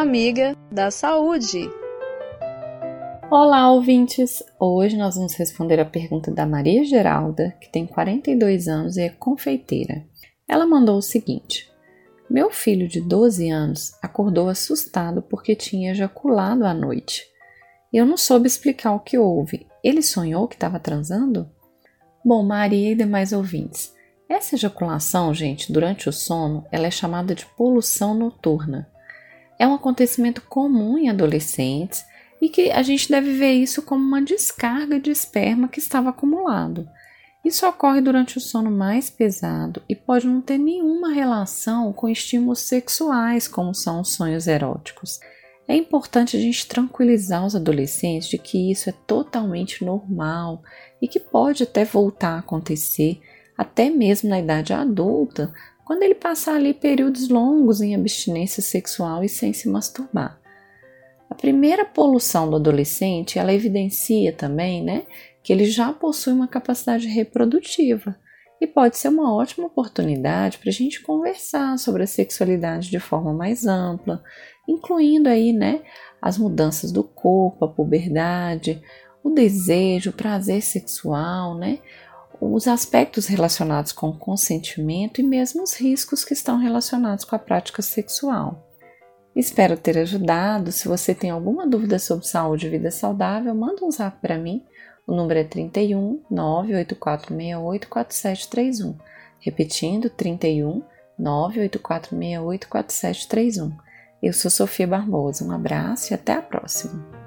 amiga da saúde. Olá, ouvintes! Hoje nós vamos responder a pergunta da Maria Geralda, que tem 42 anos e é confeiteira. Ela mandou o seguinte: Meu filho de 12 anos acordou assustado porque tinha ejaculado à noite. Eu não soube explicar o que houve. Ele sonhou que estava transando? Bom, Maria e demais ouvintes, essa ejaculação, gente, durante o sono, ela é chamada de poluição noturna. É um acontecimento comum em adolescentes e que a gente deve ver isso como uma descarga de esperma que estava acumulado. Isso ocorre durante o sono mais pesado e pode não ter nenhuma relação com estímulos sexuais, como são os sonhos eróticos. É importante a gente tranquilizar os adolescentes de que isso é totalmente normal e que pode até voltar a acontecer, até mesmo na idade adulta, quando ele passar ali períodos longos em abstinência sexual e sem se masturbar. A primeira poluição do adolescente, ela evidencia também, né, que ele já possui uma capacidade reprodutiva e pode ser uma ótima oportunidade para a gente conversar sobre a sexualidade de forma mais ampla, incluindo aí, né, as mudanças do corpo, a puberdade, o desejo, o prazer sexual, né, os aspectos relacionados com o consentimento e mesmo os riscos que estão relacionados com a prática sexual. Espero ter ajudado. Se você tem alguma dúvida sobre saúde e vida saudável, manda um zap para mim. O número é 31 98468 4731. Repetindo, 31 98468 4731. Eu sou Sofia Barbosa. Um abraço e até a próxima.